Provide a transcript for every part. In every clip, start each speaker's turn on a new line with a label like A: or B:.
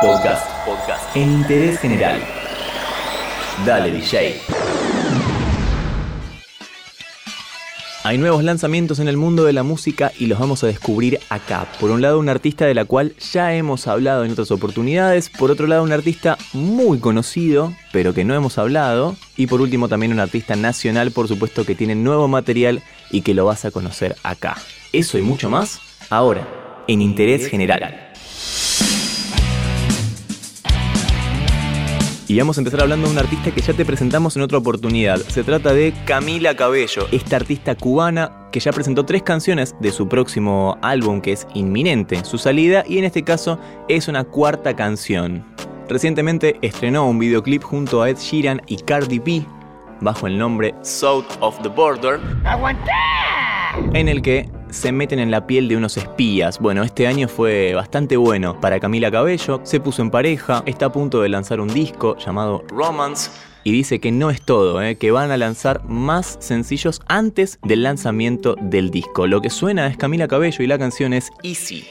A: Podcast. Podcast. En interés general. Dale, DJ. Hay nuevos lanzamientos en el mundo de la música y los vamos a descubrir acá. Por un lado, un artista de la cual ya hemos hablado en otras oportunidades. Por otro lado, un artista muy conocido, pero que no hemos hablado. Y por último, también un artista nacional, por supuesto, que tiene nuevo material y que lo vas a conocer acá. Eso y mucho más, ahora, en Interés General. Y vamos a empezar hablando de un artista que ya te presentamos en otra oportunidad. Se trata de Camila Cabello, esta artista cubana que ya presentó tres canciones de su próximo álbum que es inminente su salida y en este caso es una cuarta canción. Recientemente estrenó un videoclip junto a Ed Sheeran y Cardi B bajo el nombre South of the Border. En el que se meten en la piel de unos espías. Bueno, este año fue bastante bueno para Camila Cabello, se puso en pareja, está a punto de lanzar un disco llamado Romance. Y dice que no es todo, ¿eh? que van a lanzar más sencillos antes del lanzamiento del disco. Lo que suena es Camila Cabello y la canción es Easy.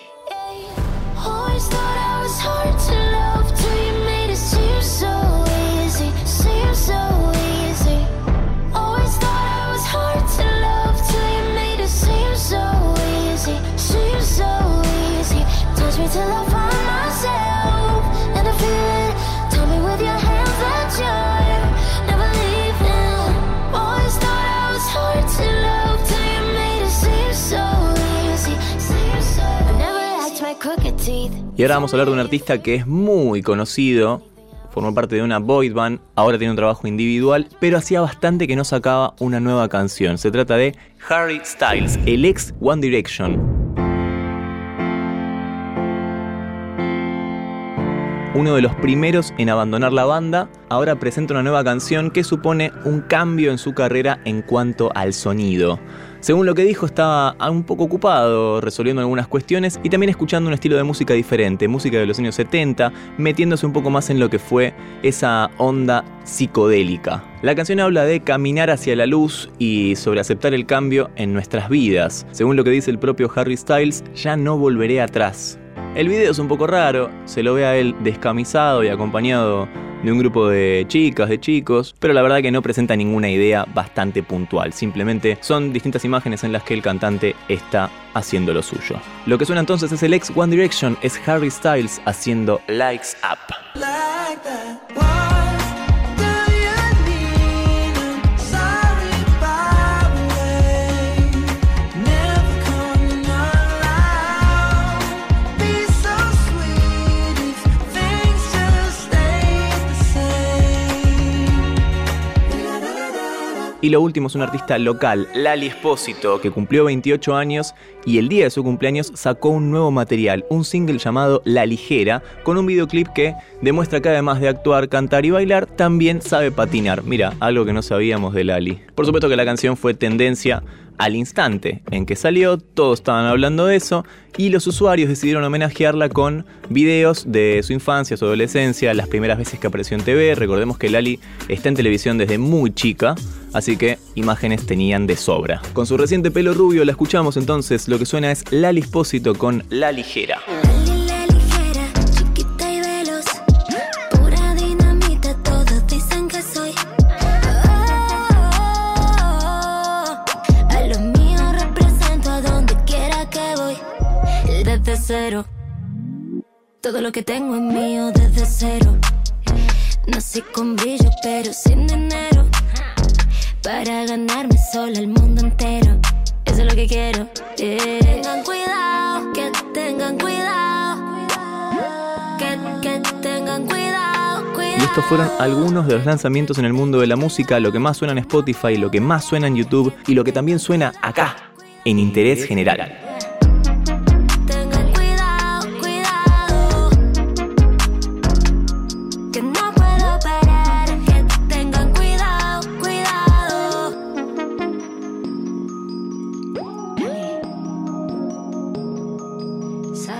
A: Y ahora vamos a hablar de un artista que es muy conocido, formó parte de una boy band, ahora tiene un trabajo individual, pero hacía bastante que no sacaba una nueva canción. Se trata de Harry Styles, el ex One Direction. Uno de los primeros en abandonar la banda, ahora presenta una nueva canción que supone un cambio en su carrera en cuanto al sonido. Según lo que dijo, estaba un poco ocupado resolviendo algunas cuestiones y también escuchando un estilo de música diferente, música de los años 70, metiéndose un poco más en lo que fue esa onda psicodélica. La canción habla de caminar hacia la luz y sobre aceptar el cambio en nuestras vidas. Según lo que dice el propio Harry Styles, ya no volveré atrás. El video es un poco raro, se lo ve a él descamisado y acompañado de un grupo de chicas, de chicos, pero la verdad que no presenta ninguna idea bastante puntual. Simplemente son distintas imágenes en las que el cantante está haciendo lo suyo. Lo que suena entonces es el ex One Direction, es Harry Styles haciendo Likes Up. Y lo último es un artista local, Lali Espósito, que cumplió 28 años y el día de su cumpleaños sacó un nuevo material, un single llamado La Ligera, con un videoclip que demuestra que además de actuar, cantar y bailar, también sabe patinar. Mira, algo que no sabíamos de Lali. Por supuesto que la canción fue tendencia al instante en que salió, todos estaban hablando de eso y los usuarios decidieron homenajearla con videos de su infancia, su adolescencia, las primeras veces que apareció en TV. Recordemos que Lali está en televisión desde muy chica, así que imágenes tenían de sobra. Con su reciente pelo rubio la escuchamos entonces, lo que suena es Lali Espósito con La Ligera.
B: Todo lo que tengo es mío desde cero. Nací con brillo, pero sin dinero. Para ganarme sola el mundo entero. Eso es lo que quiero. Tengan cuidado, que tengan cuidado. Que, tengan cuidado,
A: Y estos fueron algunos de los lanzamientos en el mundo de la música, lo que más suena en Spotify, lo que más suena en YouTube y lo que también suena acá, en Interés General.